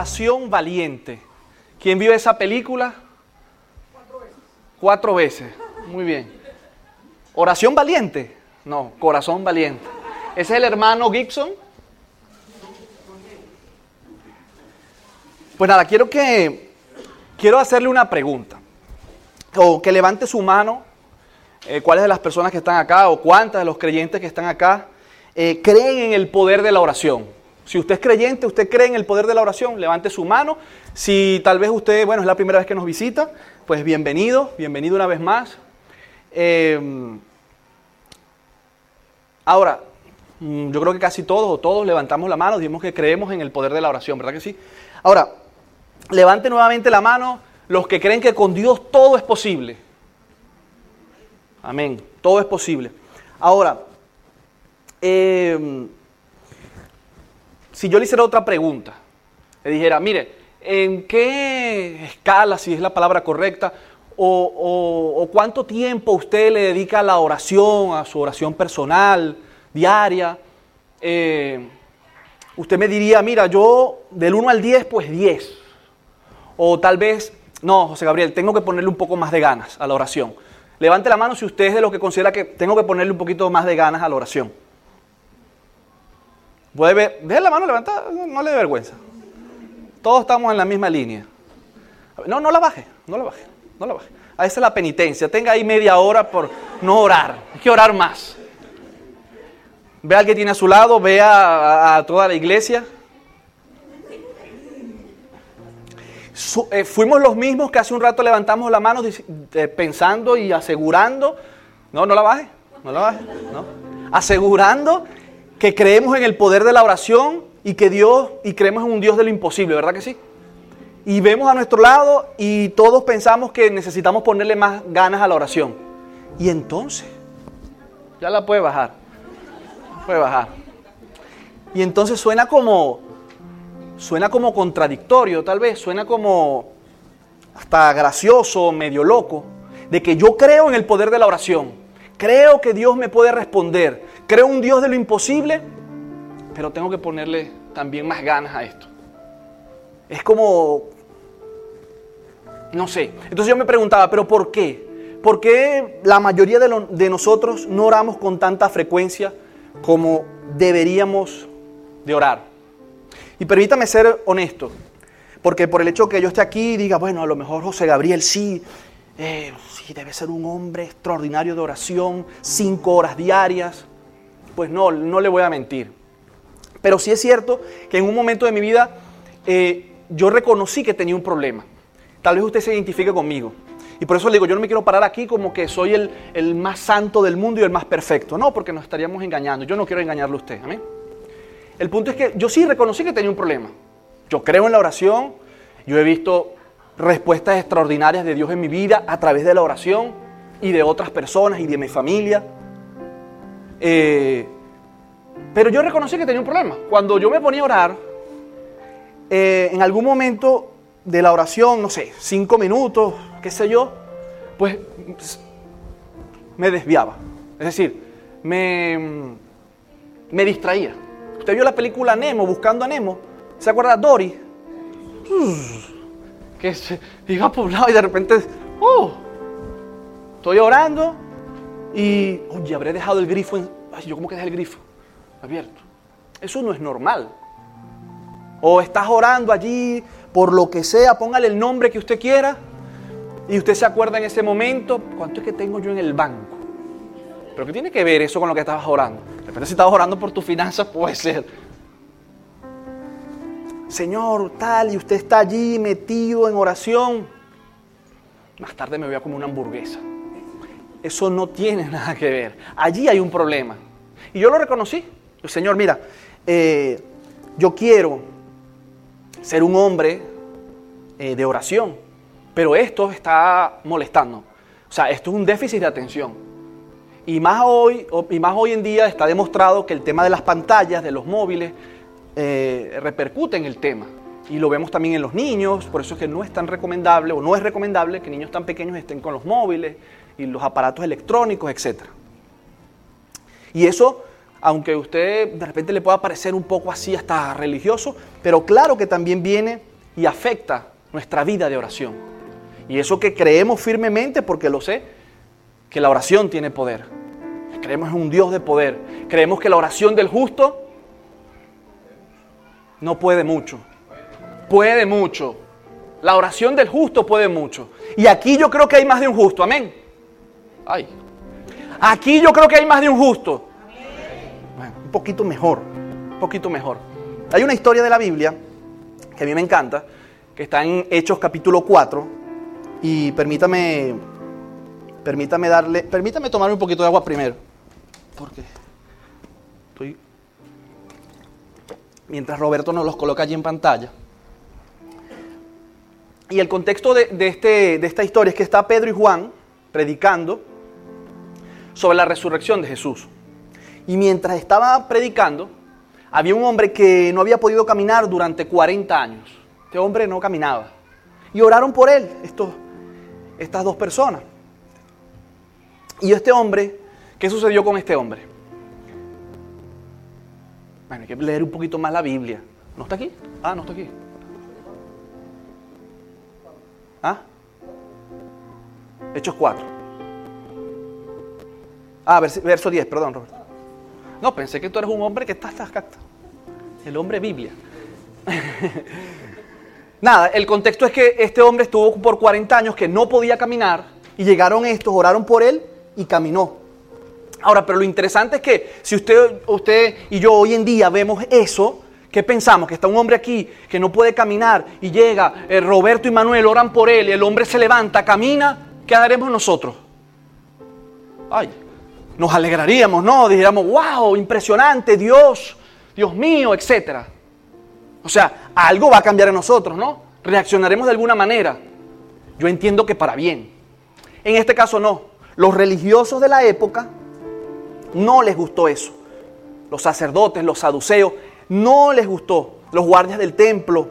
Oración Valiente. ¿Quién vio esa película? Cuatro veces. Cuatro veces. Muy bien. ¿Oración Valiente? No, Corazón Valiente. Ese es el hermano Gibson. Pues nada, quiero que quiero hacerle una pregunta. O que levante su mano. Eh, ¿Cuáles de las personas que están acá o cuántas de los creyentes que están acá eh, creen en el poder de la oración? Si usted es creyente, usted cree en el poder de la oración, levante su mano. Si tal vez usted, bueno, es la primera vez que nos visita, pues bienvenido, bienvenido una vez más. Eh, ahora, mm, yo creo que casi todos o todos levantamos la mano, dijimos que creemos en el poder de la oración, ¿verdad que sí? Ahora, levante nuevamente la mano los que creen que con Dios todo es posible. Amén, todo es posible. Ahora, eh, si yo le hiciera otra pregunta, le dijera, mire, ¿en qué escala, si es la palabra correcta, o, cuánto tiempo usted le dedica a la oración, a su oración personal, diaria? Eh, usted me diría, mira, yo del 1 al 10, pues 10. O tal vez, no, José Gabriel, tengo que ponerle un poco más de ganas a la oración. Levante la mano si usted es de los que considera que tengo que ponerle un poquito más de ganas a la oración. Puede ver, la mano levantada, no, le dé vergüenza. Todos estamos en la misma línea. No, no la baje, no la baje, no la baje. A esa es la penitencia. Tenga ahí media hora por no orar. Hay que orar más. Ve al que tiene a su lado, ve a, toda la iglesia. Eh, fuimos los mismos que hace un rato levantamos la mano eh, pensando y asegurando. No, no la baje, no la baje, no. Asegurando que creemos en el poder de la oración y que Dios, y creemos en un Dios de lo imposible, ¿verdad que sí? Y vemos a nuestro lado y todos pensamos que necesitamos ponerle más ganas a la oración. Y entonces, ya la puede bajar, puede bajar. Y entonces suena como, suena como contradictorio tal vez, suena como hasta gracioso, medio loco, de que yo creo en el poder de la oración, creo que Dios me puede responder, Creo un Dios de lo imposible, pero tengo que ponerle también más ganas a esto. Es como, no sé. Entonces yo me preguntaba, ¿pero por qué? ¿Por qué la mayoría de, nosotros no oramos con tanta frecuencia como deberíamos de orar? Y permítame ser honesto, porque por el hecho que yo esté aquí y diga, bueno, a lo mejor José Gabriel sí, eh, sí, debe ser un hombre extraordinario de oración, cinco horas diarias pues no, no le voy a mentir. Pero sí es cierto que en un momento de mi vida eh, yo reconocí que tenía un problema. Tal vez usted se identifique conmigo. Y por eso le digo, yo no me quiero parar aquí como que soy el, el, más santo del mundo y el más perfecto. No, porque nos estaríamos engañando. Yo no quiero engañarle a usted. Amén. El punto es que yo sí reconocí que tenía un problema. Yo creo en la oración. Yo he visto respuestas extraordinarias de Dios en mi vida a través de la oración y de otras personas y de mi familia. Eh, pero yo reconocí que tenía un problema. Cuando yo me ponía a orar, eh, en algún momento de la oración, no sé, cinco minutos, qué sé yo, pues me desviaba. Es decir, me, me distraía. Usted vio la película Nemo, buscando a Nemo. ¿Se acuerda? Dory. Que se iba por un lado y de repente, oh, estoy orando y, oye, habré dejado el grifo en... Ay, ¿yo cómo que dejé el grifo abierto? Eso no es normal. O estás orando allí por lo que sea, póngale el nombre que usted quiera y usted se acuerda en ese momento, ¿cuánto es que tengo yo en el banco? ¿Pero qué tiene que ver eso con lo que estabas orando? De repente si estabas orando por tus finanzas puede ser. Señor, tal, y usted está allí metido en oración. Más tarde me voy a comer una hamburguesa. Eso no tiene nada que ver. Allí hay un problema. Y yo lo reconocí. El Señor, mira, eh, yo quiero ser un hombre eh, de oración, pero esto está molestando. O sea, esto es un déficit de atención. Y más hoy, y más hoy en día está demostrado que el tema de las pantallas, de los móviles, eh, repercute en el tema. Y lo vemos también en los niños, por eso es que no es tan recomendable o no es recomendable que niños tan pequeños estén con los móviles, y los aparatos electrónicos, etc. Y eso, aunque a usted de repente le pueda parecer un poco así hasta religioso, pero claro que también viene y afecta nuestra vida de oración. Y eso que creemos firmemente, porque lo sé, que la oración tiene poder. Creemos en un Dios de poder. Creemos que la oración del justo no puede mucho. Puede mucho. La oración del justo puede mucho. Y aquí yo creo que hay más de un justo. Amén. Ay. Aquí yo creo que hay más de un justo. un poquito mejor. Un poquito mejor. Hay una historia de la Biblia que a mí me encanta, que está en Hechos capítulo 4. Y permítame, permítame darle, permítame tomar un poquito de agua primero. Porque estoy mientras Roberto nos los coloca allí en pantalla. Y el contexto de, este, de esta historia es que está Pedro y Juan predicando sobre la resurrección de Jesús. Y mientras estaba predicando, había un hombre que no había podido caminar durante 40 años. Este hombre no caminaba. Y oraron por él, estos, estas dos personas. Y este hombre, ¿qué sucedió con este hombre? Bueno, hay que leer un poquito más la Biblia. ¿No está aquí? Ah, no está aquí. ¿Ah? Hechos 4. Ah, verso 10, perdón, Roberto. No, pensé que tú eres un hombre que está hasta El hombre Biblia. Nada, el contexto es que este hombre estuvo por 40 años que no podía caminar y llegaron estos, oraron por él y caminó. Ahora, pero lo interesante es que si usted, usted y yo hoy en día vemos eso, ¿Qué pensamos? Que está un hombre aquí que no puede caminar y llega, eh, Roberto y Manuel oran por él y el hombre se levanta, camina, ¿qué haremos nosotros? Ay, nos alegraríamos, ¿no? Dijéramos, wow, impresionante, Dios, Dios mío, etc. O sea, algo va a cambiar en nosotros, ¿no? Reaccionaremos de alguna manera. Yo entiendo que para bien. En este caso no. Los religiosos de la época no les gustó eso. Los sacerdotes, los saduceos, no les gustó. Los guardias del templo,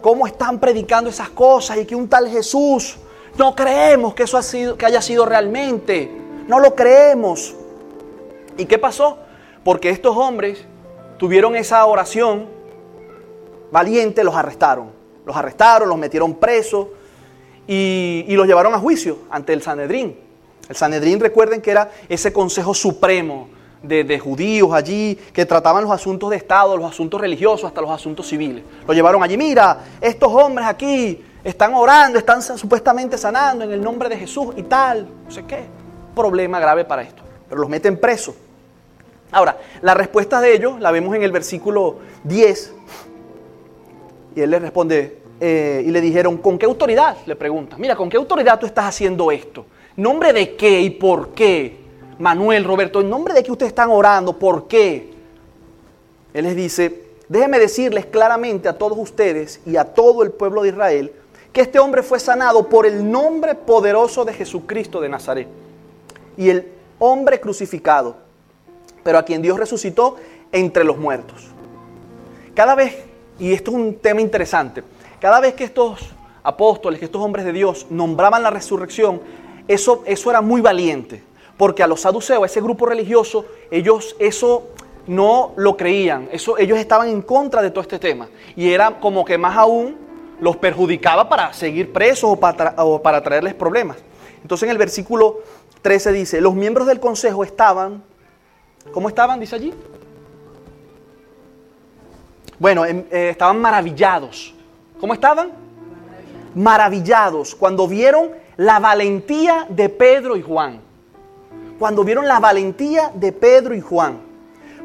cómo están predicando esas cosas y que un tal Jesús, no creemos que eso ha sido, que haya sido realmente. No lo creemos. ¿Y qué pasó? Porque estos hombres tuvieron esa oración valiente, los arrestaron. Los arrestaron, los metieron presos y, los llevaron a juicio ante el Sanedrín. El Sanedrín, recuerden que era ese consejo supremo de, judíos allí que trataban los asuntos de Estado, los asuntos religiosos, hasta los asuntos civiles. Lo llevaron allí, mira, estos hombres aquí están orando, están supuestamente sanando en el nombre de Jesús y tal, no sé qué. Problema grave para esto. Pero los meten presos. Ahora, la respuesta de ellos la vemos en el versículo 10. Y él le responde, eh, y le dijeron, ¿con qué autoridad? Le pregunta, mira, ¿con qué autoridad tú estás haciendo esto? ¿Nombre de qué y por qué? Manuel, Roberto, ¿en nombre de qué ustedes están orando? ¿Por qué? Él les dice, déjenme decirles claramente a todos ustedes y a todo el pueblo de Israel que este hombre fue sanado por el nombre poderoso de Jesucristo de Nazaret y el hombre crucificado, pero a quien Dios resucitó entre los muertos. Cada vez, y esto es un tema interesante, cada vez que estos apóstoles, que estos hombres de Dios nombraban la resurrección, eso, eso era muy valiente. Porque a los saduceos, a ese grupo religioso, ellos eso no lo creían. Eso, ellos estaban en contra de todo este tema. Y era como que más aún los perjudicaba para seguir presos o para, o para traerles problemas. Entonces en el versículo 13 dice, los miembros del consejo estaban, ¿cómo estaban? Dice allí. Bueno, em, eh, estaban maravillados. ¿Cómo estaban? Maravillados cuando vieron la valentía de Pedro y Juan cuando vieron la valentía de Pedro y Juan,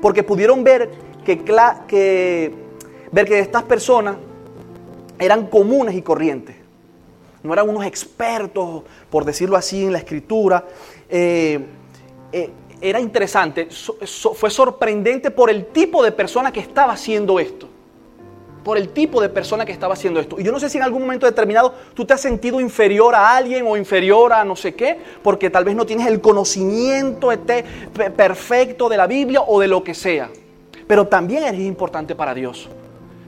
porque pudieron ver que, que, ver que estas personas eran comunes y corrientes, no eran unos expertos, por decirlo así, en la escritura. Eh, eh, era interesante, fue sorprendente por el tipo de persona que estaba haciendo esto por el tipo de persona que estaba haciendo esto. Y yo no sé si en algún momento determinado tú te has sentido inferior a alguien o inferior a no sé qué, porque tal vez no tienes el conocimiento este perfecto de la Biblia o de lo que sea. Pero también eres importante para Dios.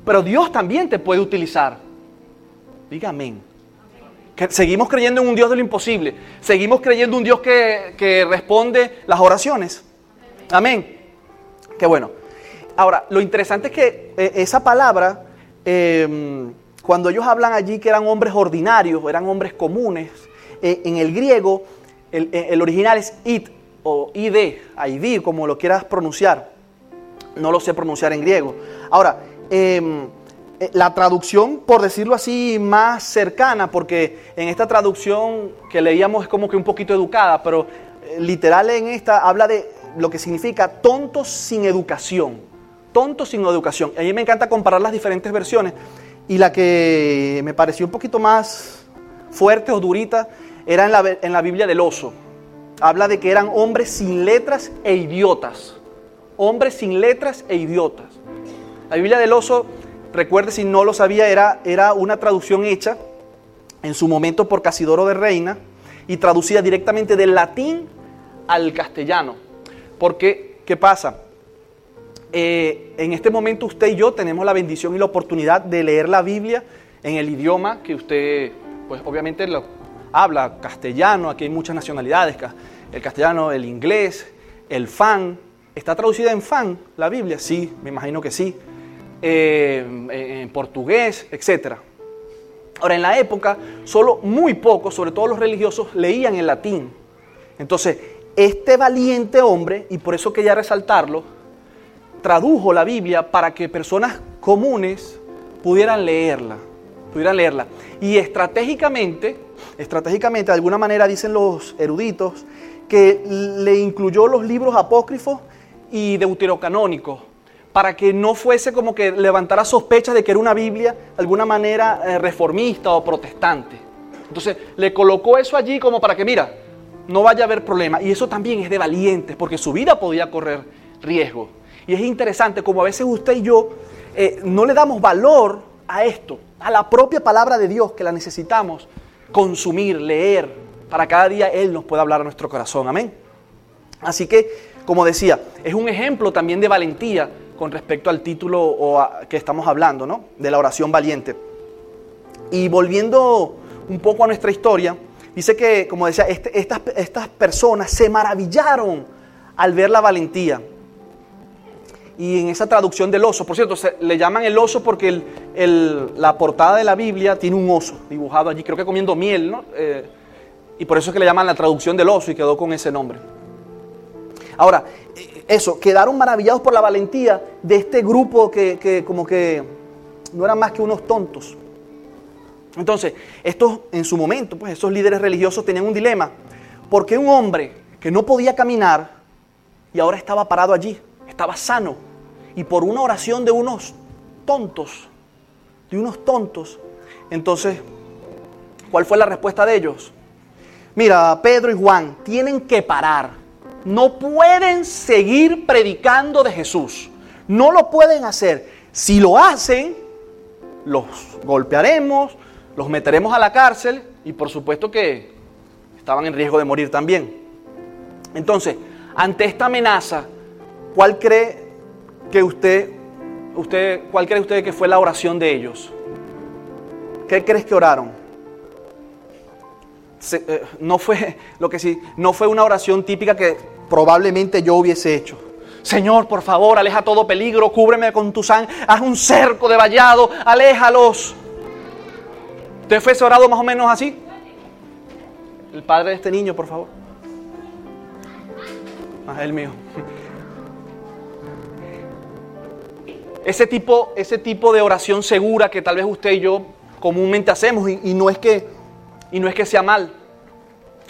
Pero Dios también te puede utilizar. Diga amén. Seguimos creyendo en un Dios de lo imposible. Seguimos creyendo en un Dios que, que responde las oraciones. Amén. Qué bueno. Ahora, lo interesante es que eh, esa palabra, em, cuando ellos hablan allí que eran hombres ordinarios, eran hombres comunes, eh, en el griego el, eh, original es it o id, id, como lo quieras pronunciar. No lo sé pronunciar en griego. Ahora, eh, la traducción, por decirlo así, más cercana, porque en esta traducción que leíamos es como que un poquito educada, pero eh, literal en esta habla de lo que significa tontos sin educación. Tontos sin educación. A mí me encanta comparar las diferentes versiones y la que me pareció un poquito más fuerte o durita era en la, en la Biblia del oso. Habla de que eran hombres sin letras e idiotas. Hombres sin letras e idiotas. La Biblia del oso recuerde si no lo sabía, era, era una traducción hecha en su momento por Casidoro de Reina y traducida directamente del latín al castellano. Porque, ¿qué pasa? Eh, en este momento usted y yo tenemos la bendición y la oportunidad de leer la Biblia en el idioma que usted, pues obviamente lo habla, castellano, aquí hay muchas nacionalidades, el castellano, el inglés, el fan. ¿Está traducida en fan la Biblia? Sí, me imagino que sí. Eh, en portugués, etc. Ahora, en la época, solo muy pocos, sobre todo los religiosos, leían en latín. Entonces, este valiente hombre, y por eso quería resaltarlo, tradujo la Biblia para que personas comunes pudieran leerla, pudieran leerla. Y estratégicamente, estratégicamente, de alguna manera dicen los eruditos, que le incluyó los libros apócrifos y deuterocanónicos para que no fuese como que levantara sospechas de que era una Biblia de alguna manera eh, reformista o protestante. Entonces le colocó eso allí como para que, mira, no vaya a haber problema. Y eso también es de valientes, porque su vida podía correr riesgo. Y es interesante como a veces usted y yo eh, no le damos valor a esto, a la propia palabra de Dios que la necesitamos consumir, leer, para cada día Él nos pueda hablar a nuestro corazón. Amén. Así que, como decía, es un ejemplo también de valentía con respecto al título o que estamos hablando, ¿no? De la oración valiente. Y volviendo un poco a nuestra historia, dice que, como decía, este, estas, personas se maravillaron al ver la valentía. Y en esa traducción del oso, por cierto, se, le llaman el oso porque la portada de la Biblia tiene un oso dibujado allí, creo que comiendo miel, ¿no? Eh, y por eso es que le llaman la traducción del oso y quedó con ese nombre. Ahora, eso, quedaron maravillados por la valentía de este grupo que, como que no eran más que unos tontos. Entonces, estos en su momento, pues esos líderes religiosos tenían un dilema. Porque un hombre que no podía caminar y ahora estaba parado allí, estaba sano, y por una oración de unos tontos, de unos tontos, entonces, ¿cuál fue la respuesta de ellos? Mira, Pedro y Juan tienen que parar no pueden seguir predicando de Jesús. No lo pueden hacer. Si lo hacen, los golpearemos, los meteremos a la cárcel y por supuesto que estaban en riesgo de morir también. Entonces, ante esta amenaza, ¿cuál cree que usted, usted, cuál cree usted que fue la oración de ellos? ¿Qué crees que oraron? Eh, no fue lo que sí, no fue una oración típica que probablemente yo hubiese hecho. Señor, por favor, aleja todo peligro, cúbreme con tu sangre, haz un cerco de vallado, aléjalos. ¿Usted fue orado más o menos así? El padre de este niño, por favor. Ah, el mío. Ese tipo, ese tipo de oración segura que tal vez usted y yo comúnmente hacemos, y, y no es que y no es que sea mal,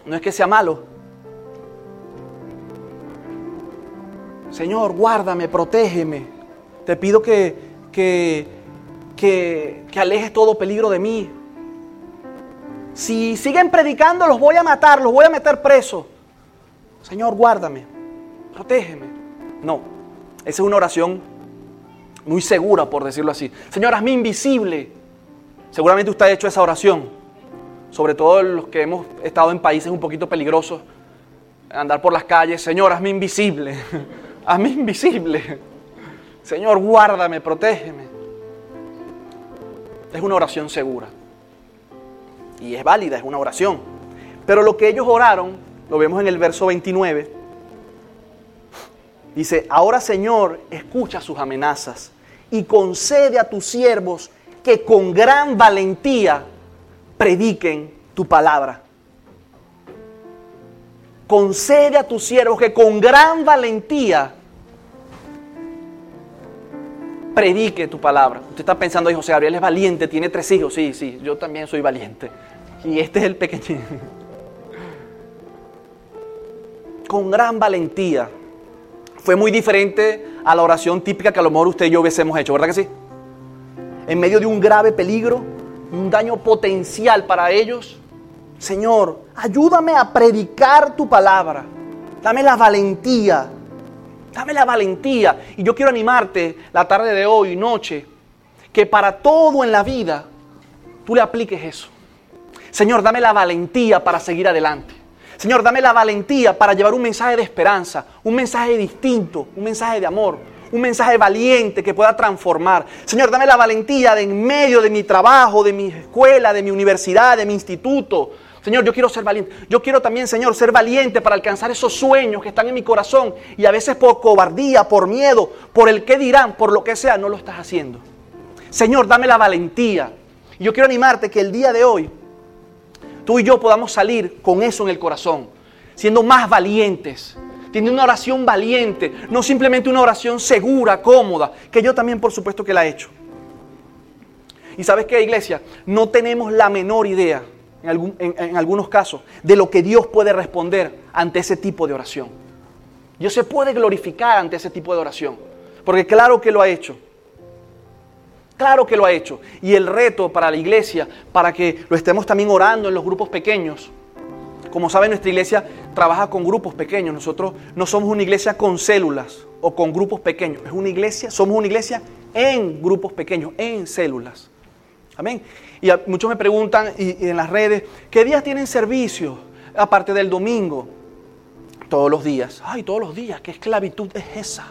no es que sea malo. Señor, guárdame, protégeme. Te pido que, que, que, alejes todo peligro de mí. Si siguen predicando, los voy a matar, los voy a meter preso. Señor, guárdame, protégeme. No, esa es una oración muy segura, por decirlo así. Señor, hazme invisible. Seguramente usted ha hecho esa oración sobre todo los que hemos estado en países un poquito peligrosos, andar por las calles, Señor, hazme invisible, hazme invisible. Señor, guárdame, protégeme. Es una oración segura. Y es válida, es una oración. Pero lo que ellos oraron, lo vemos en el verso 29, dice, ahora Señor, escucha sus amenazas y concede a tus siervos que con gran valentía prediquen tu palabra. Concede a tus siervos que con gran valentía predique tu palabra. Usted está pensando, José Gabriel es valiente, tiene tres hijos. Sí, sí, yo también soy valiente. Y este es el pequeño. Con gran valentía. Fue muy diferente a la oración típica que a lo mejor usted y yo hubiésemos hecho, ¿verdad que sí? En medio de un grave peligro, un daño potencial para ellos. Señor, ayúdame a predicar tu palabra. Dame la valentía Dame la valentía. Y yo quiero animarte la tarde de hoy, noche, que para todo en la vida tú le apliques eso. Señor, dame la valentía para seguir adelante. Señor, dame la valentía para llevar un mensaje de esperanza, un mensaje distinto, un mensaje de amor, un mensaje valiente que pueda transformar. Señor, dame la valentía de en medio de mi trabajo, de mi escuela, de mi universidad, de mi instituto, Señor, yo quiero ser valiente. Yo quiero también, Señor, ser valiente para alcanzar esos sueños que están en mi corazón y a veces por cobardía, por miedo, por el que dirán, por lo que sea, no lo estás haciendo. Señor, dame la valentía. Y yo quiero animarte que el día de hoy tú y yo podamos salir con eso en el corazón, siendo más valientes, teniendo una oración valiente, no simplemente una oración segura, cómoda, que yo también por supuesto que la he hecho. Y sabes qué, iglesia, no tenemos la menor idea en, algunos casos, de lo que Dios puede responder ante ese tipo de oración. Dios se puede glorificar ante ese tipo de oración, porque claro que lo ha hecho. Claro que lo ha hecho. Y el reto para la iglesia, para que lo estemos también orando en los grupos pequeños. Como saben, nuestra iglesia trabaja con grupos pequeños. Nosotros no somos una iglesia con células o con grupos pequeños. Es una iglesia, somos una iglesia en grupos pequeños, en células. Amén. Y muchos me preguntan y, en las redes, ¿qué días tienen servicio? Aparte del domingo. Todos los días. Ay, todos los días. ¿Qué esclavitud es esa?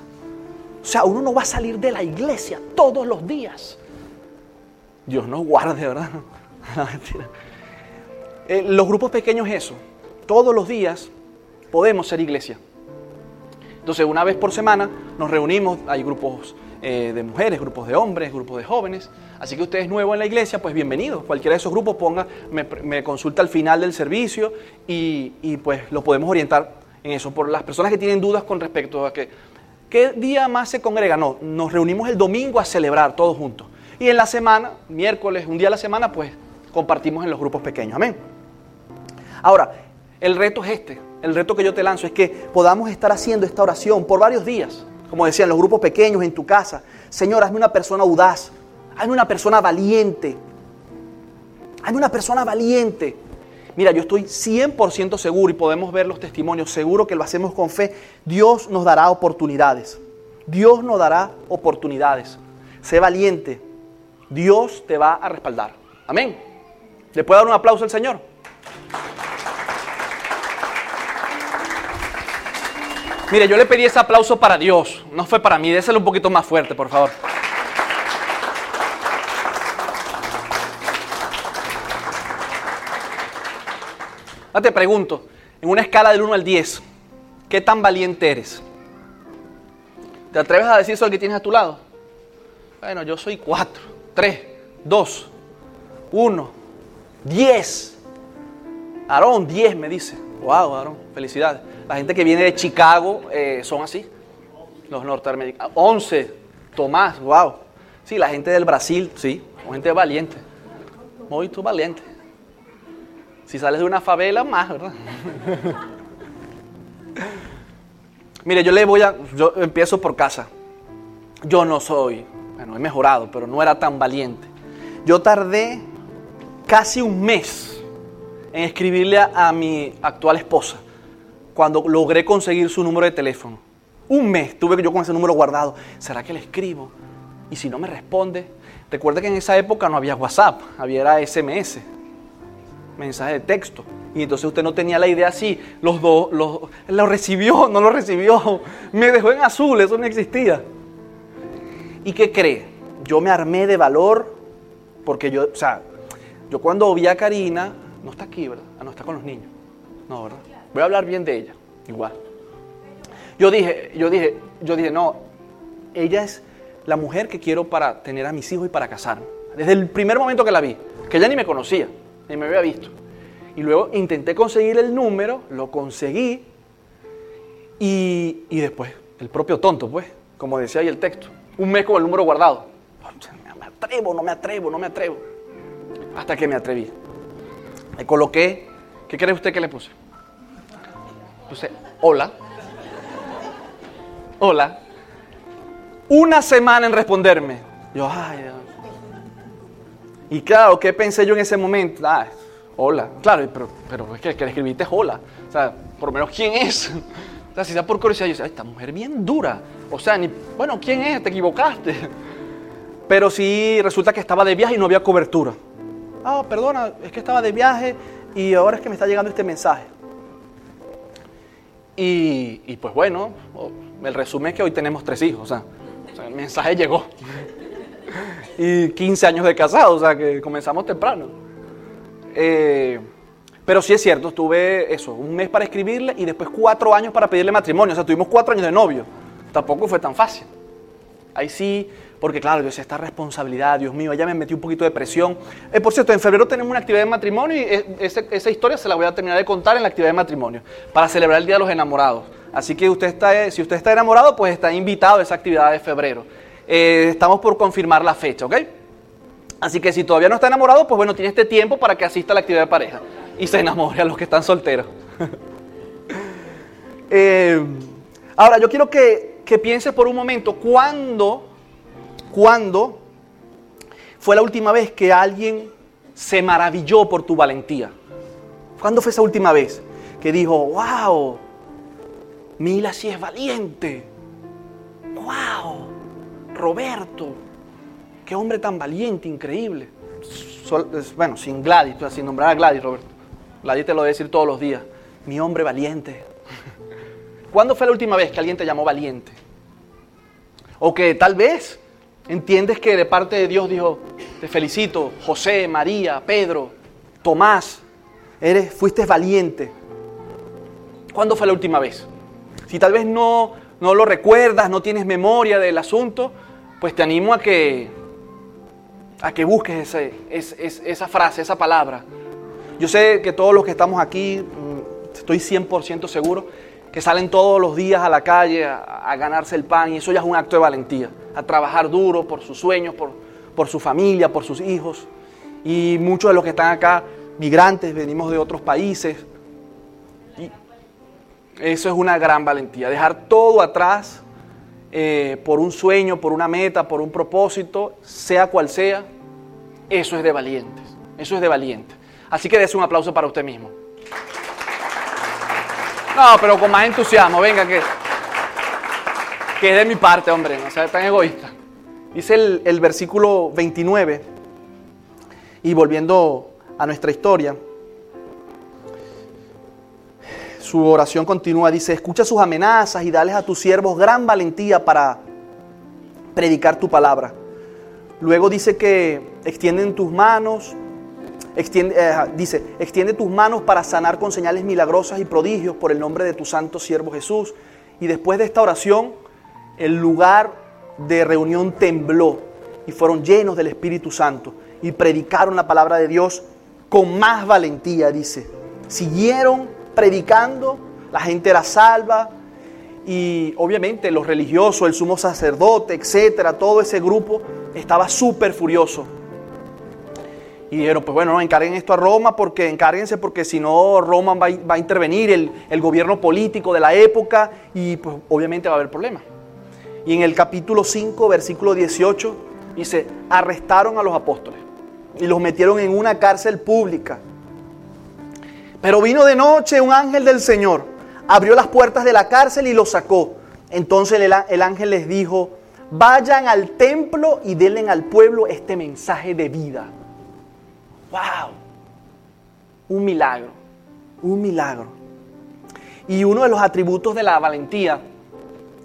O sea, uno no va a salir de la iglesia todos los días. Dios nos guarde, ¿verdad? Eh, los grupos pequeños es eso. Todos los días podemos ser iglesia. Entonces, una vez por semana nos reunimos, hay grupos eh, de mujeres, grupos de hombres, grupos de jóvenes. Así que usted es nuevo en la iglesia, pues bienvenido. Cualquiera de esos grupos ponga, me, consulta al final del servicio y, y, pues lo podemos orientar en eso. Por las personas que tienen dudas con respecto a que, ¿qué día más se congrega? No, nos reunimos el domingo a celebrar todos juntos. Y en la semana, miércoles, un día a la semana, pues compartimos en los grupos pequeños. Amén. Ahora, el reto es este. El reto que yo te lanzo es que podamos estar haciendo esta oración por varios días como decían, los grupos pequeños en tu casa. Señor, hazme una persona audaz, hazme una persona valiente, hazme una persona valiente. Mira, yo estoy 100% seguro y podemos ver los testimonios, seguro que lo hacemos con fe. Dios nos dará oportunidades. Dios nos dará oportunidades. Sé valiente. Dios te va a respaldar. Amén. ¿Le puedo dar un aplauso al Señor? Mire, yo le pedí ese aplauso para Dios, no fue para mí, déselo un poquito más fuerte, por favor. Ahora te pregunto, en una escala del 1 al 10, ¿qué tan valiente eres? ¿Te atreves a decir eso al que tienes a tu lado? Bueno, yo soy 4, 3, 2, 1, 10. Aarón, 10 me dice. Wow, Aarón, felicidades. La gente que viene de Chicago eh, son así. Los norteamericanos. 11. Tomás, wow. Sí, la gente del Brasil, sí. Gente valiente. Muy valiente. Si sales de una favela, más, ¿verdad? Mire, yo le voy a. Yo empiezo por casa. Yo no soy. Bueno, he mejorado, pero no era tan valiente. Yo tardé casi un mes en escribirle a mi actual esposa cuando logré conseguir su número de teléfono. Un mes tuve yo con ese número guardado. ¿Será que le escribo? Y si no me responde, recuerda que en esa época no había WhatsApp, había SMS, mensaje de texto. Y entonces usted no tenía la idea así, los dos, lo recibió, no lo recibió, me dejó en azul, eso no existía. ¿Y qué cree? Yo me armé de valor porque yo, o sea, yo cuando vi a Karina, no está aquí, ¿verdad? Ah, no está con los niños. No, ¿verdad? Voy a hablar bien de ella, igual. Yo dije, yo dije, yo dije, no, ella es la mujer que quiero para tener a mis hijos y para casarme. Desde el primer momento que la vi, que ella ni me conocía, ni me había visto. Y luego intenté conseguir el número, lo conseguí y, y después, el propio tonto, pues, como decía ahí el texto, un mes con el número guardado. Me atrevo, no me atrevo, no me atrevo. Hasta que me atreví. Le coloqué, ¿qué cree usted que le puse? Puse, hola. Hola. Una semana en responderme. Yo, ay. Y claro, ¿qué pensé yo en ese momento? Ah, hola. Claro, pero, pero es que, que le escribiste hola. O sea, por lo menos, ¿quién es? O sea, si sea por curiosidad, yo decía, esta mujer bien dura. O sea, ni, bueno, ¿quién es? Te equivocaste. Pero sí, resulta que estaba de viaje y no había cobertura. Ah, perdona, es que estaba de viaje y ahora es que me está llegando este mensaje. Y, pues bueno, el resumen es que hoy tenemos tres hijos. O sea, o sea, el mensaje llegó. y 15 años de casado, o sea que comenzamos temprano. Eh, pero sí es cierto, estuve eso, un mes para escribirle y después cuatro años para pedirle matrimonio. O sea, tuvimos cuatro años de novio. Tampoco fue tan fácil. Ahí sí, porque claro, Dios, esta responsabilidad, Dios mío, ya me metí un poquito de presión. Eh, por cierto, en febrero tenemos una actividad de matrimonio y eh, esa historia se la voy a terminar de contar en la actividad de matrimonio, para celebrar el Día de los Enamorados. Así que usted está, si usted está enamorado, pues está invitado a esa actividad de febrero. Eh, estamos por confirmar la fecha, ¿ok? Así que si todavía no está enamorado, pues bueno, tiene este tiempo para que asista a la actividad de pareja y se enamore a los que están solteros. eh, ahora, yo quiero que, que pienses por un momento, ¿cuándo, ¿cuándo fue la última vez que alguien se maravilló por tu valentía? ¿Cuándo fue esa última vez que dijo, wow, Mila sí es valiente? ¡Wow! Roberto, qué hombre tan valiente, increíble. Bueno, sin Gladys, tú, sin nombrar a Gladys, Roberto. Gladys te lo debe decir todos los días. Mi hombre valiente. ¿Cuándo fue la última vez que alguien te llamó valiente? O que tal vez entiendes que de parte de Dios dijo, te felicito, José, María, Pedro, Tomás, eres, fuiste valiente. ¿Cuándo fue la última vez? Si tal vez no, no lo recuerdas, no tienes memoria del asunto, pues te animo a que, a que busques ese- es- es- esa frase, esa palabra. Yo sé que todos los que estamos aquí, mm, estoy 100% seguro, que salen todos los días a la calle a, ganarse el pan y eso ya es un acto de valentía, a trabajar duro por sus sueños, por, por su familia, por sus hijos. Y muchos de los que están acá, migrantes, venimos de otros países, eso es una gran valentía, dejar todo atrás eh, por un sueño, por una meta, por un propósito, sea cual sea, eso es de valientes, eso es de valientes. Así que des un aplauso para usted mismo. No, pero con más entusiasmo, venga, que, que es de mi parte, hombre, no sea tan egoísta. Dice el, el versículo 29, y volviendo a nuestra historia, su oración continúa, dice, escucha sus amenazas y dales a tus siervos gran valentía para predicar tu palabra. Luego dice que extienden tus manos, extiende, eh, dice, extiende tus manos para sanar con señales milagrosas y prodigios por el nombre de tu santo siervo Jesús. Y después de esta oración, el lugar de reunión tembló y fueron llenos del Espíritu Santo y predicaron la palabra de Dios con más valentía, dice. Siguieron predicando, la gente era salva y obviamente los religiosos, el sumo sacerdote, etcétera, todo ese grupo estaba súper furioso. Y dijeron, pues bueno, no, encarguen esto a Roma porque encárguense porque si no Roma va, va a intervenir, el, el gobierno político de la época y pues obviamente va a haber problemas. Y en el capítulo 5, versículo 18, dice, arrestaron a los apóstoles y los metieron en una cárcel pública. Pero vino de noche un ángel del Señor, abrió las puertas de la cárcel y los sacó. Entonces el, el ángel les dijo, vayan al templo y denle al pueblo este mensaje de vida. ¡Wow! Un milagro, un milagro. Y uno de los atributos de la valentía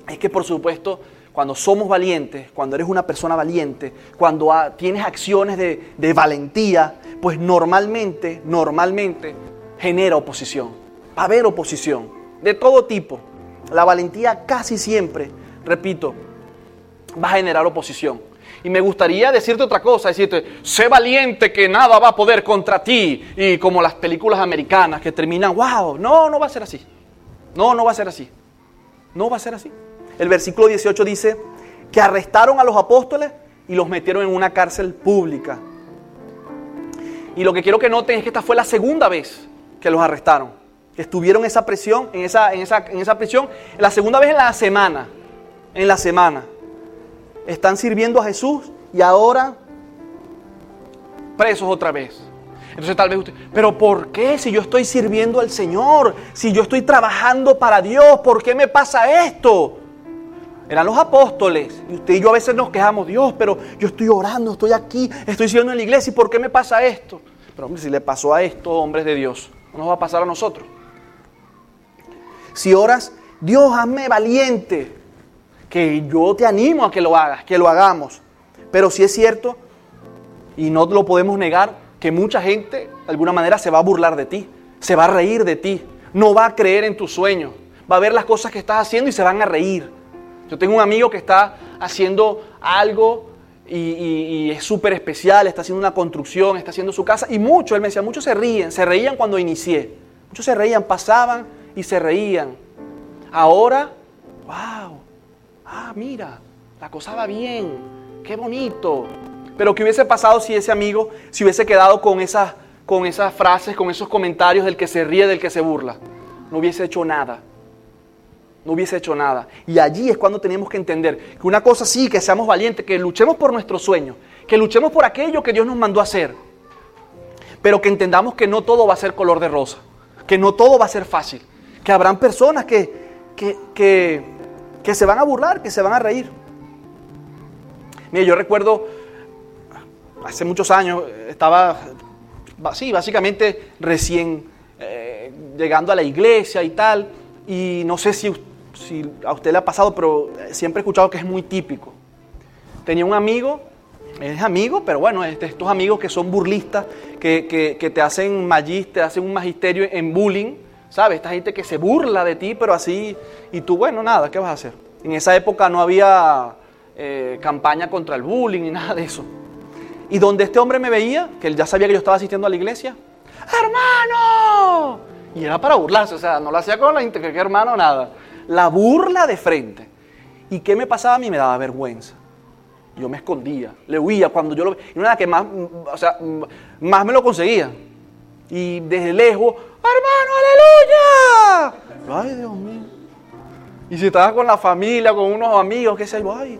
es que por supuesto cuando somos valientes, cuando eres una persona valiente, cuando tienes acciones de, de valentía, pues normalmente, normalmente genera oposición. Va a haber oposición de todo tipo. La valentía casi siempre, repito, va a generar oposición. Y me gustaría decirte otra cosa, decirte, sé valiente que nada va a poder contra ti. Y como las películas americanas que terminan, wow, no, no va a ser así. No, no va a ser así. No va a ser así. El versículo 18 dice que arrestaron a los apóstoles y los metieron en una cárcel pública. Y lo que quiero que noten es que esta fue la segunda vez que los arrestaron. Que estuvieron en esa prisión, en esa, en esa, en esa prisión, la segunda vez en la semana. En la semana. Están sirviendo a Jesús y ahora presos otra vez. Entonces tal vez usted, pero ¿por qué si yo estoy sirviendo al Señor? Si yo estoy trabajando para Dios, ¿por qué me pasa esto? Eran los apóstoles. Y usted y yo a veces nos quejamos, Dios, pero yo estoy orando, estoy aquí, estoy sirviendo en la iglesia, ¿y por qué me pasa esto? Pero hombre, si le pasó a estos hombres de Dios, no nos va a pasar a nosotros. Si oras, Dios, hazme valiente, que yo te animo a que lo hagas, que lo hagamos. Pero si es cierto, y no lo podemos negar, que mucha gente de alguna manera se va a burlar de ti, se va a reír de ti, no va a creer en tus sueños, va a ver las cosas que estás haciendo y se van a reír. Yo tengo un amigo que está haciendo algo y, es súper especial, está haciendo una construcción, está haciendo su casa y muchos, él me decía, muchos se ríen, se reían cuando inicié, muchos se reían, pasaban y se reían. Ahora, wow, ah, mira, la cosa va bien, qué bonito. Pero ¿qué hubiese pasado si ese amigo se hubiese quedado con esas, con esas frases, con esos comentarios del que se ríe, del que se burla? No hubiese hecho nada no hubiese hecho nada. Y allí es cuando tenemos que entender que una cosa sí, que seamos valientes, que luchemos por nuestro sueño, que luchemos por aquello que Dios nos mandó a hacer, pero que entendamos que no todo va a ser color de rosa, que no todo va a ser fácil, que habrán personas que, que, que, se van a burlar, que se van a reír. Mire, yo recuerdo, hace muchos años, estaba, sí, básicamente recién eh, llegando a la iglesia y tal, y no sé si a usted le ha pasado, pero siempre he escuchado que es muy típico. Tenía un amigo, es amigo, pero bueno, estos amigos que son burlistas, que, te hacen magis, te hacen un magisterio en bullying, ¿sabes? Esta gente que se burla de ti, pero así, y tú, bueno, nada, ¿qué vas a hacer? En esa época no había eh, campaña contra el bullying ni nada de eso. Y donde este hombre me veía, que él ya sabía que yo estaba asistiendo a la iglesia, ¡hermano! Y era para burlarse, o sea, no lo hacía con la gente, que hermano, nada la burla de frente. ¿Y qué me pasaba a mí? Me daba vergüenza. Yo me escondía, le huía cuando yo lo veía. Era que más, o sea, más me lo conseguía. Y desde lejos, hermano, aleluya. Ay, Dios mío. Y si estaba con la familia, con unos amigos, qué sé yo, ay.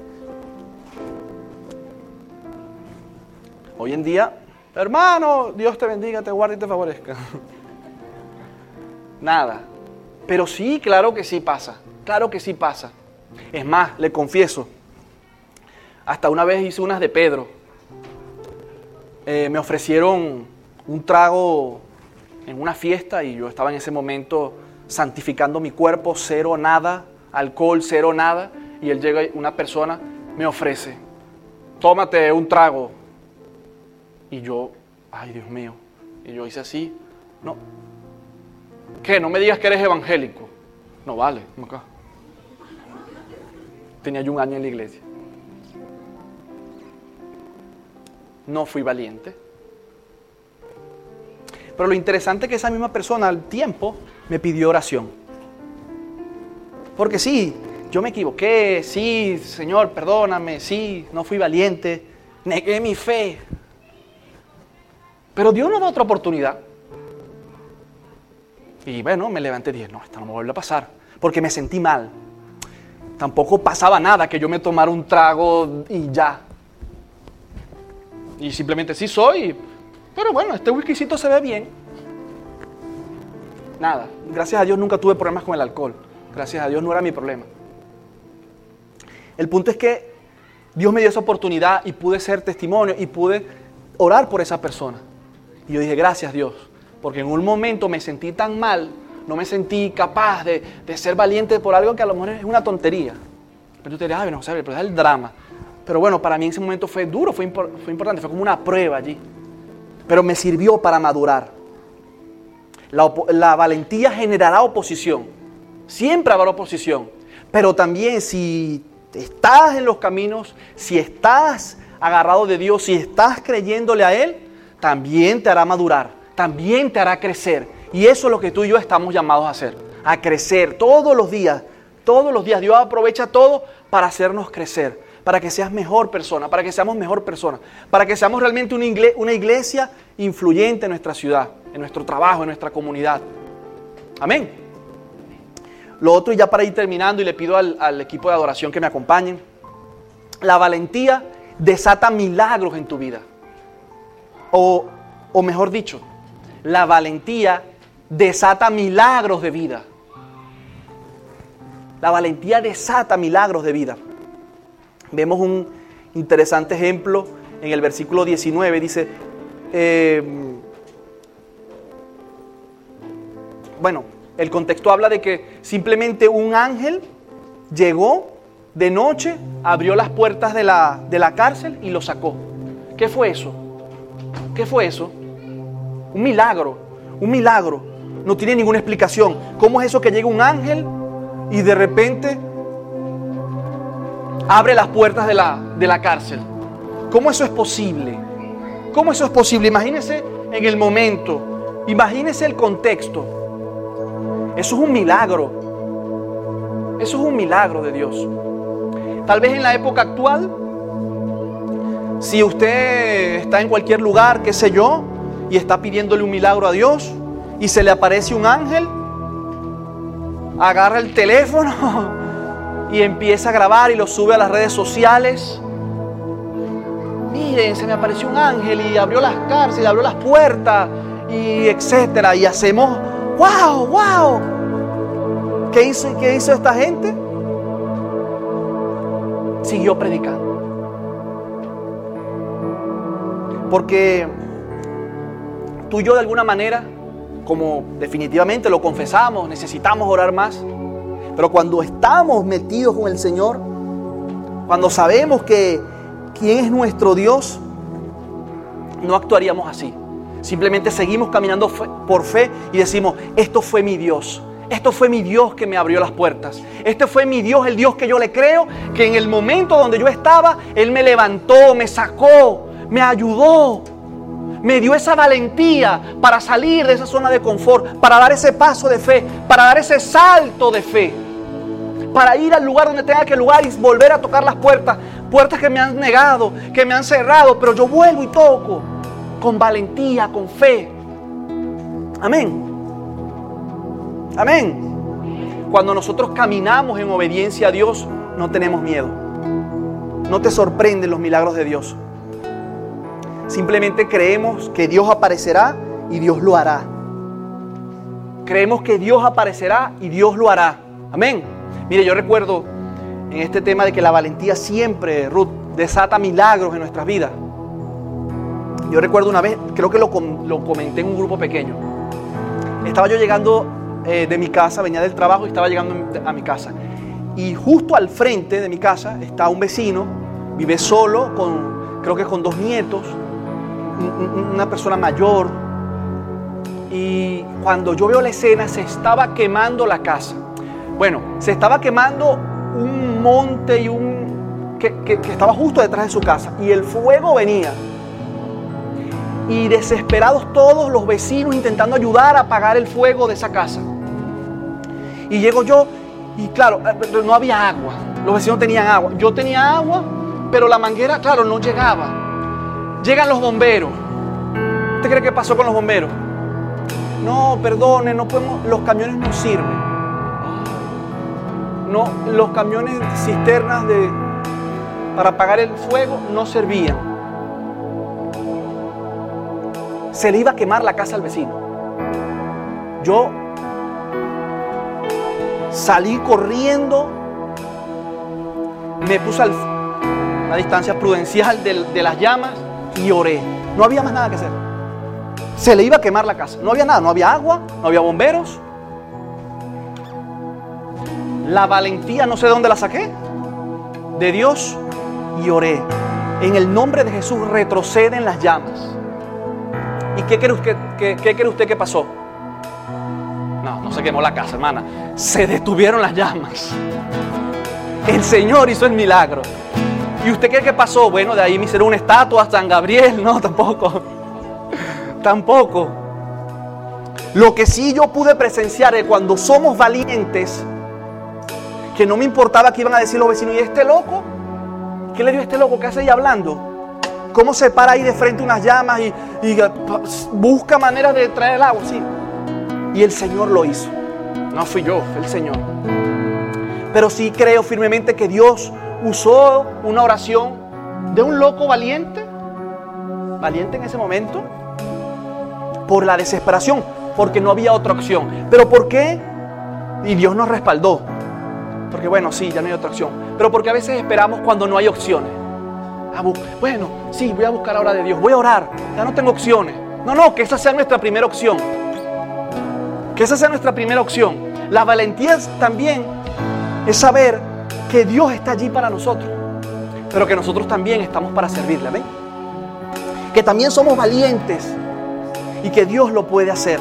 Hoy en día, hermano, Dios te bendiga, te guarde y te favorezca. Nada. Pero sí, claro que sí pasa. Claro que sí pasa. Es más, le confieso, hasta una vez hice unas de Pedro. Eh, me ofrecieron un trago en una fiesta y yo estaba en ese momento santificando mi cuerpo, cero nada, alcohol, cero nada. Y él llega, una persona me ofrece, tómate un trago. Y yo, ay Dios mío, y yo hice así, no, ¿Qué? No me digas que eres evangélico. No vale, acá. Tenía yo un año en la iglesia. No fui valiente. Pero lo interesante es que esa misma persona al tiempo me pidió oración. Porque sí, yo me equivoqué, sí, Señor, perdóname, sí, no fui valiente, negué mi fe. Pero Dios nos da otra oportunidad. Y bueno, me levanté y dije, no, esto no me vuelve a pasar, porque me sentí mal. Tampoco pasaba nada que yo me tomara un trago y ya. Y simplemente sí soy, pero bueno, este whiskycito se ve bien. Nada, gracias a Dios nunca tuve problemas con el alcohol. Gracias a Dios no era mi problema. El punto es que Dios me dio esa oportunidad y pude ser testimonio y pude orar por esa persona. Y yo dije, gracias Dios, porque en un momento me sentí tan mal, no me sentí capaz de, ser valiente por algo que a lo mejor es una tontería. Pero tú te dirás, ay, no, pero es el drama. Pero bueno, para mí en ese momento fue duro, fue, fue importante, fue como una prueba allí. Pero me sirvió para madurar. La, valentía generará oposición. Siempre habrá oposición. Pero también si estás en los caminos, si estás agarrado de Dios, si estás creyéndole a Él, también te hará madurar, también te hará crecer. Y eso es lo que tú y yo estamos llamados a hacer, a crecer todos los días, todos los días. Dios aprovecha todo para hacernos crecer, para que seas mejor persona, para que seamos mejor persona, para que seamos realmente una iglesia influyente en nuestra ciudad, en nuestro trabajo, en nuestra comunidad. Amén. Lo otro, y ya para ir terminando, y le pido al, equipo de adoración que me acompañen, la valentía desata milagros en tu vida. O, o mejor dicho, la valentía desata milagros de vida. La valentía desata milagros de vida. Vemos un interesante ejemplo en el versículo 19. Dice, eh, bueno, el contexto habla de que simplemente un ángel llegó de noche, abrió las puertas de la, de la cárcel y lo sacó. ¿Qué fue eso? ¿Qué fue eso? Un milagro, un milagro. No tiene ninguna explicación. ¿Cómo es eso que llega un ángel y de repente abre las puertas de la, de la cárcel? ¿Cómo eso es posible? ¿Cómo eso es posible? Imagínese en el momento, imagínese el contexto. Eso es un milagro. Eso es un milagro de Dios. Tal vez en la época actual, si usted está en cualquier lugar, qué sé yo, y está pidiéndole un milagro a Dios, y se le aparece un ángel, agarra el teléfono y empieza a grabar y lo sube a las redes sociales. Miren, se me apareció un ángel y abrió las cárceles, abrió las puertas y etcétera. Y hacemos ¡Wow! ¡Wow! ¿Qué hizo, qué hizo esta gente? Siguió predicando. Porque tú y yo de alguna manera, como definitivamente lo confesamos, necesitamos orar más. Pero cuando estamos metidos con el Señor, cuando sabemos que quién es nuestro Dios, no actuaríamos así. Simplemente seguimos caminando por fe y decimos, esto fue mi Dios. Esto fue mi Dios que me abrió las puertas. Este fue mi Dios, el Dios que yo le creo, que en el momento donde yo estaba, Él me levantó, me sacó, me ayudó, me dio esa valentía para salir de esa zona de confort, para dar ese paso de fe, para dar ese salto de fe, para ir al lugar donde tenga que lugar y volver a tocar las puertas, puertas que me han negado, que me han cerrado, pero yo vuelvo y toco con valentía, con fe. Amén. Amén. Cuando nosotros caminamos en obediencia a Dios, no tenemos miedo. No te sorprenden los milagros de Dios. Simplemente creemos que Dios aparecerá y Dios lo hará. Creemos que Dios aparecerá y Dios lo hará. Amén. Mire, yo recuerdo en este tema de que la valentía siempre, Ruth, desata milagros en nuestras vidas. Yo recuerdo una vez, creo que lo, comenté en un grupo pequeño. Estaba yo llegando eh, de mi casa, venía del trabajo y estaba llegando a mi casa. Y justo al frente de mi casa está un vecino, vive solo, con, creo que con dos nietos, una persona mayor. Y cuando yo veo la escena, se estaba quemando la casa. Bueno, se estaba quemando un monte y un que, que estaba justo detrás de su casa. Y el fuego venía y desesperados todos los vecinos intentando ayudar a apagar el fuego de esa casa. Y llego yo y claro, eh, no había agua. Los vecinos tenían agua. Yo tenía agua, pero la manguera, claro, no llegaba. Llegan los bomberos. ¿Usted cree que pasó con los bomberos? No, perdone, no podemos, los camiones no sirven. No, los camiones cisternas de para apagar el fuego no servían se le iba a quemar la casa al vecino. Yo salí corriendo, me puse a la distancia prudencial de, de las llamas y oré. No había más nada que hacer. Se le iba a quemar la casa. No había nada, no había agua, no había bomberos. La valentía, no sé de dónde la saqué, de Dios y oré. En el nombre de Jesús retroceden las llamas. ¿Y qué cree usted, qué, usted que pasó? No, no se quemó la casa, hermana. Se detuvieron las llamas. El Señor hizo el milagro. ¿Y usted qué, qué pasó? Bueno, de ahí me hicieron una estatua a San Gabriel. No, tampoco. tampoco. Lo que sí yo pude presenciar es cuando somos valientes, que no me importaba que iban a decir los vecinos, ¿y este loco? ¿Qué le dio a este loco? ¿Qué hace ahí hablando? ¿Cómo se para ahí de frente unas llamas y, y busca maneras de traer el agua? Sí. Y el Señor lo hizo. No fui yo, fue el Señor. Pero sí creo firmemente que Dios usó una oración de un loco valiente, valiente en ese momento, por la desesperación, porque no había otra opción. ¿Pero por qué? Y Dios nos respaldó. Porque bueno, sí, ya no hay otra opción. Pero porque a veces esperamos cuando no hay opciones. Ah, bueno, sí, voy a buscar la hora de Dios, voy a orar, ya no tengo opciones. No, no, que esa sea nuestra primera opción. Que esa sea nuestra primera opción. La valentía también es saber que Dios está allí para nosotros, pero que nosotros también estamos para servirle. ¿ven? Que también somos valientes y que Dios lo puede hacer.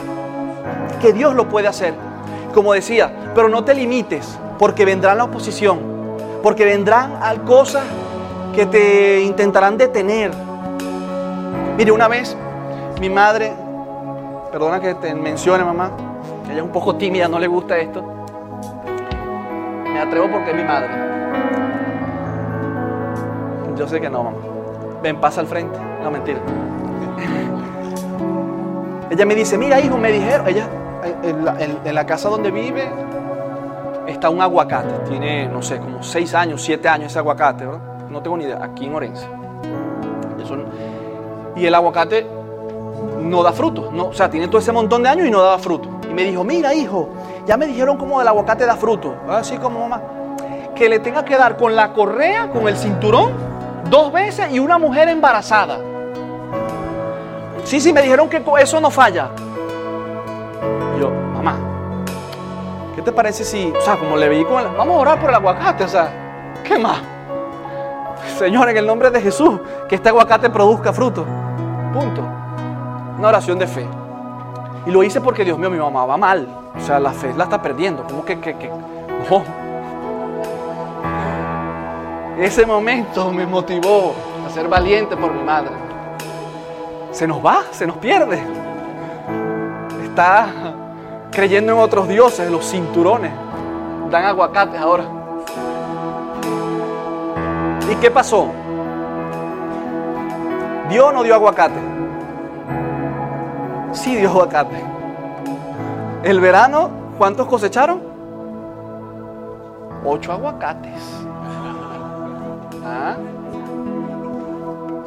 Que Dios lo puede hacer. Como decía, pero no te limites porque vendrá la oposición, porque vendrán cosas que te intentarán detener. Mire, una vez mi madre, perdona que te mencione mamá, ella es un poco tímida, no le gusta esto. Me atrevo porque es mi madre. Yo sé que no, mamá. Ven, pasa al frente. No, mentira. ella me dice, mira hijo, me dijeron, ella en la, casa donde vive está un aguacate. Tiene, no sé, como 6 años, 7 años ese aguacate, ¿verdad? No tengo ni idea, aquí en Orense. y el aguacate no da fruto. No, o sea, tiene todo ese montón de años y no daba fruto. Y me dijo, mira hijo, ya me dijeron como el aguacate da fruto. Así como mamá. Que le tenga que dar con la correa, con el cinturón, dos veces y una mujer embarazada. Sí, sí, me dijeron que eso no falla. Te parece si, o sea, como le vi con el, vamos a orar por el aguacate, o sea, ¿qué más? Señor, en el nombre de Jesús, que este aguacate produzca fruto. Punto. Una oración de fe. Y lo hice porque, Dios mío, mi mamá va mal. O sea, la fe la está perdiendo. ¿Cómo que, que, que? Ese momento me motivó a ser valiente por mi madre. Se nos va, se nos pierde. Está creyendo en otros dioses, los cinturones. Dan aguacates ahora. ¿Y qué pasó? ¿Dio o no dio aguacate? Sí dio aguacate. El verano, ¿cuántos cosecharon? Ocho aguacates. ¿Ah?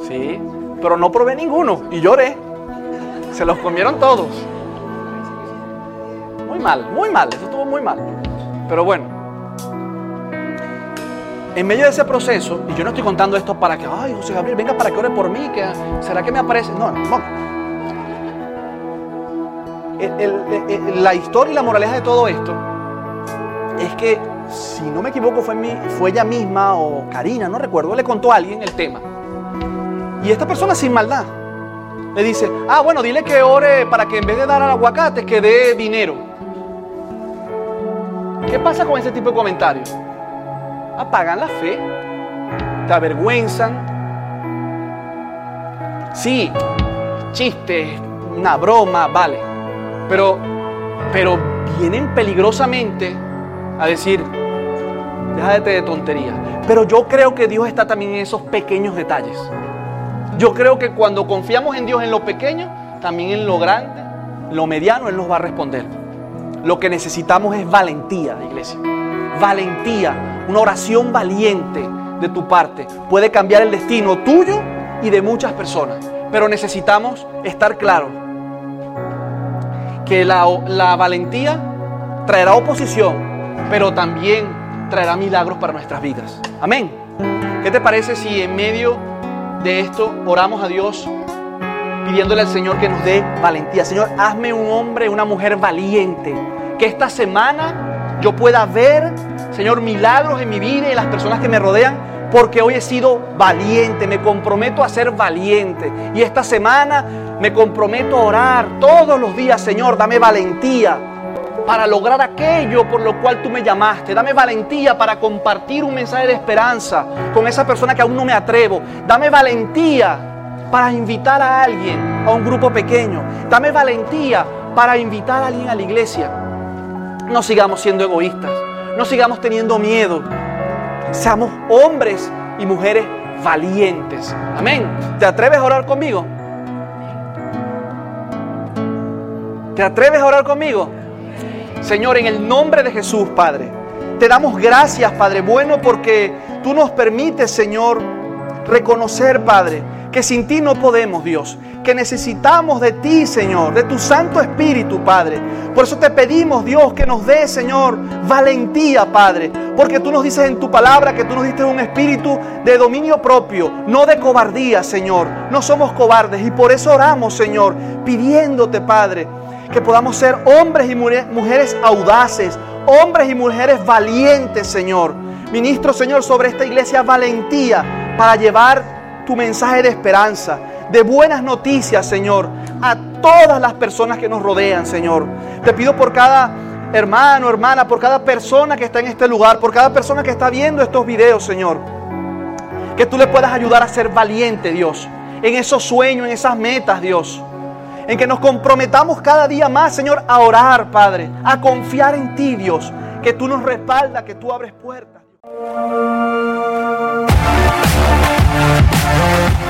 Sí, pero no probé ninguno y lloré. Se los comieron todos. Mal, muy mal, eso estuvo muy mal. Pero bueno, en medio de ese proceso, y yo no estoy contando esto para que, ay, José Gabriel, venga para que ore por mí, que será que me aparece. No, no, no. la historia y la moraleja de todo esto es que, si no me equivoco, fue, mi, fue ella misma o Karina, no recuerdo, le contó a alguien el tema. Y esta persona sin maldad le dice, ah, bueno, dile que ore para que en vez de dar al aguacate, que dé dinero. ¿Qué pasa con ese tipo de comentarios? apagan la fe, te avergüenzan. Sí, chiste, una broma, vale. Pero, pero vienen peligrosamente a decir, déjate de tontería. Pero yo creo que Dios está también en esos pequeños detalles. Yo creo que cuando confiamos en Dios en lo pequeño, también en lo grande, lo mediano, Él nos va a responder. Lo que necesitamos es valentía, iglesia. Valentía una oración valiente de tu parte puede cambiar el destino tuyo y de muchas personas. Pero necesitamos estar claros que la, la valentía traerá oposición, pero también traerá milagros para nuestras vidas. Amén. ¿Qué te parece si en medio de esto oramos a Dios pidiéndole al Señor que nos dé valentía? Señor, hazme un hombre, una mujer valiente. Que esta semana yo pueda ver Señor, milagros en mi vida y en las personas que me rodean, porque hoy he sido valiente, me comprometo a ser valiente. Y esta semana me comprometo a orar todos los días, Señor, dame valentía para lograr aquello por lo cual tú me llamaste. Dame valentía para compartir un mensaje de esperanza con esa persona que aún no me atrevo. Dame valentía para invitar a alguien a un grupo pequeño. Dame valentía para invitar a alguien a la iglesia. No sigamos siendo egoístas. No sigamos teniendo miedo. Seamos hombres y mujeres valientes. Amén. ¿Te atreves a orar conmigo? ¿Te atreves a orar conmigo? Señor, en el nombre de Jesús, Padre, te damos gracias, Padre bueno, porque tú nos permites, Señor, reconocer, Padre, que sin ti no podemos, Dios, que necesitamos de ti, Señor, de tu Santo Espíritu, Padre. Por eso te pedimos, Dios, que nos dé, Señor, valentía, Padre, porque tú nos dices en tu palabra que tú nos diste un espíritu de dominio propio, no de cobardía, Señor. No somos cobardes y por eso oramos, Señor, pidiéndote, Padre, que podamos ser hombres y mujeres audaces, hombres y mujeres valientes, Señor. Ministro, Señor, sobre esta iglesia valentía para llevar tu mensaje de esperanza, de buenas noticias, Señor, a todas las personas que nos rodean, Señor. Te pido por cada hermano, hermana, por cada persona que está en este lugar, por cada persona que está viendo estos videos, Señor, que tú le puedas ayudar a ser valiente, Dios, en esos sueños, en esas metas, Dios en que nos comprometamos cada día más, Señor, a orar, Padre, a confiar en ti, Dios, que tú nos respaldas, que tú abres puertas. Thank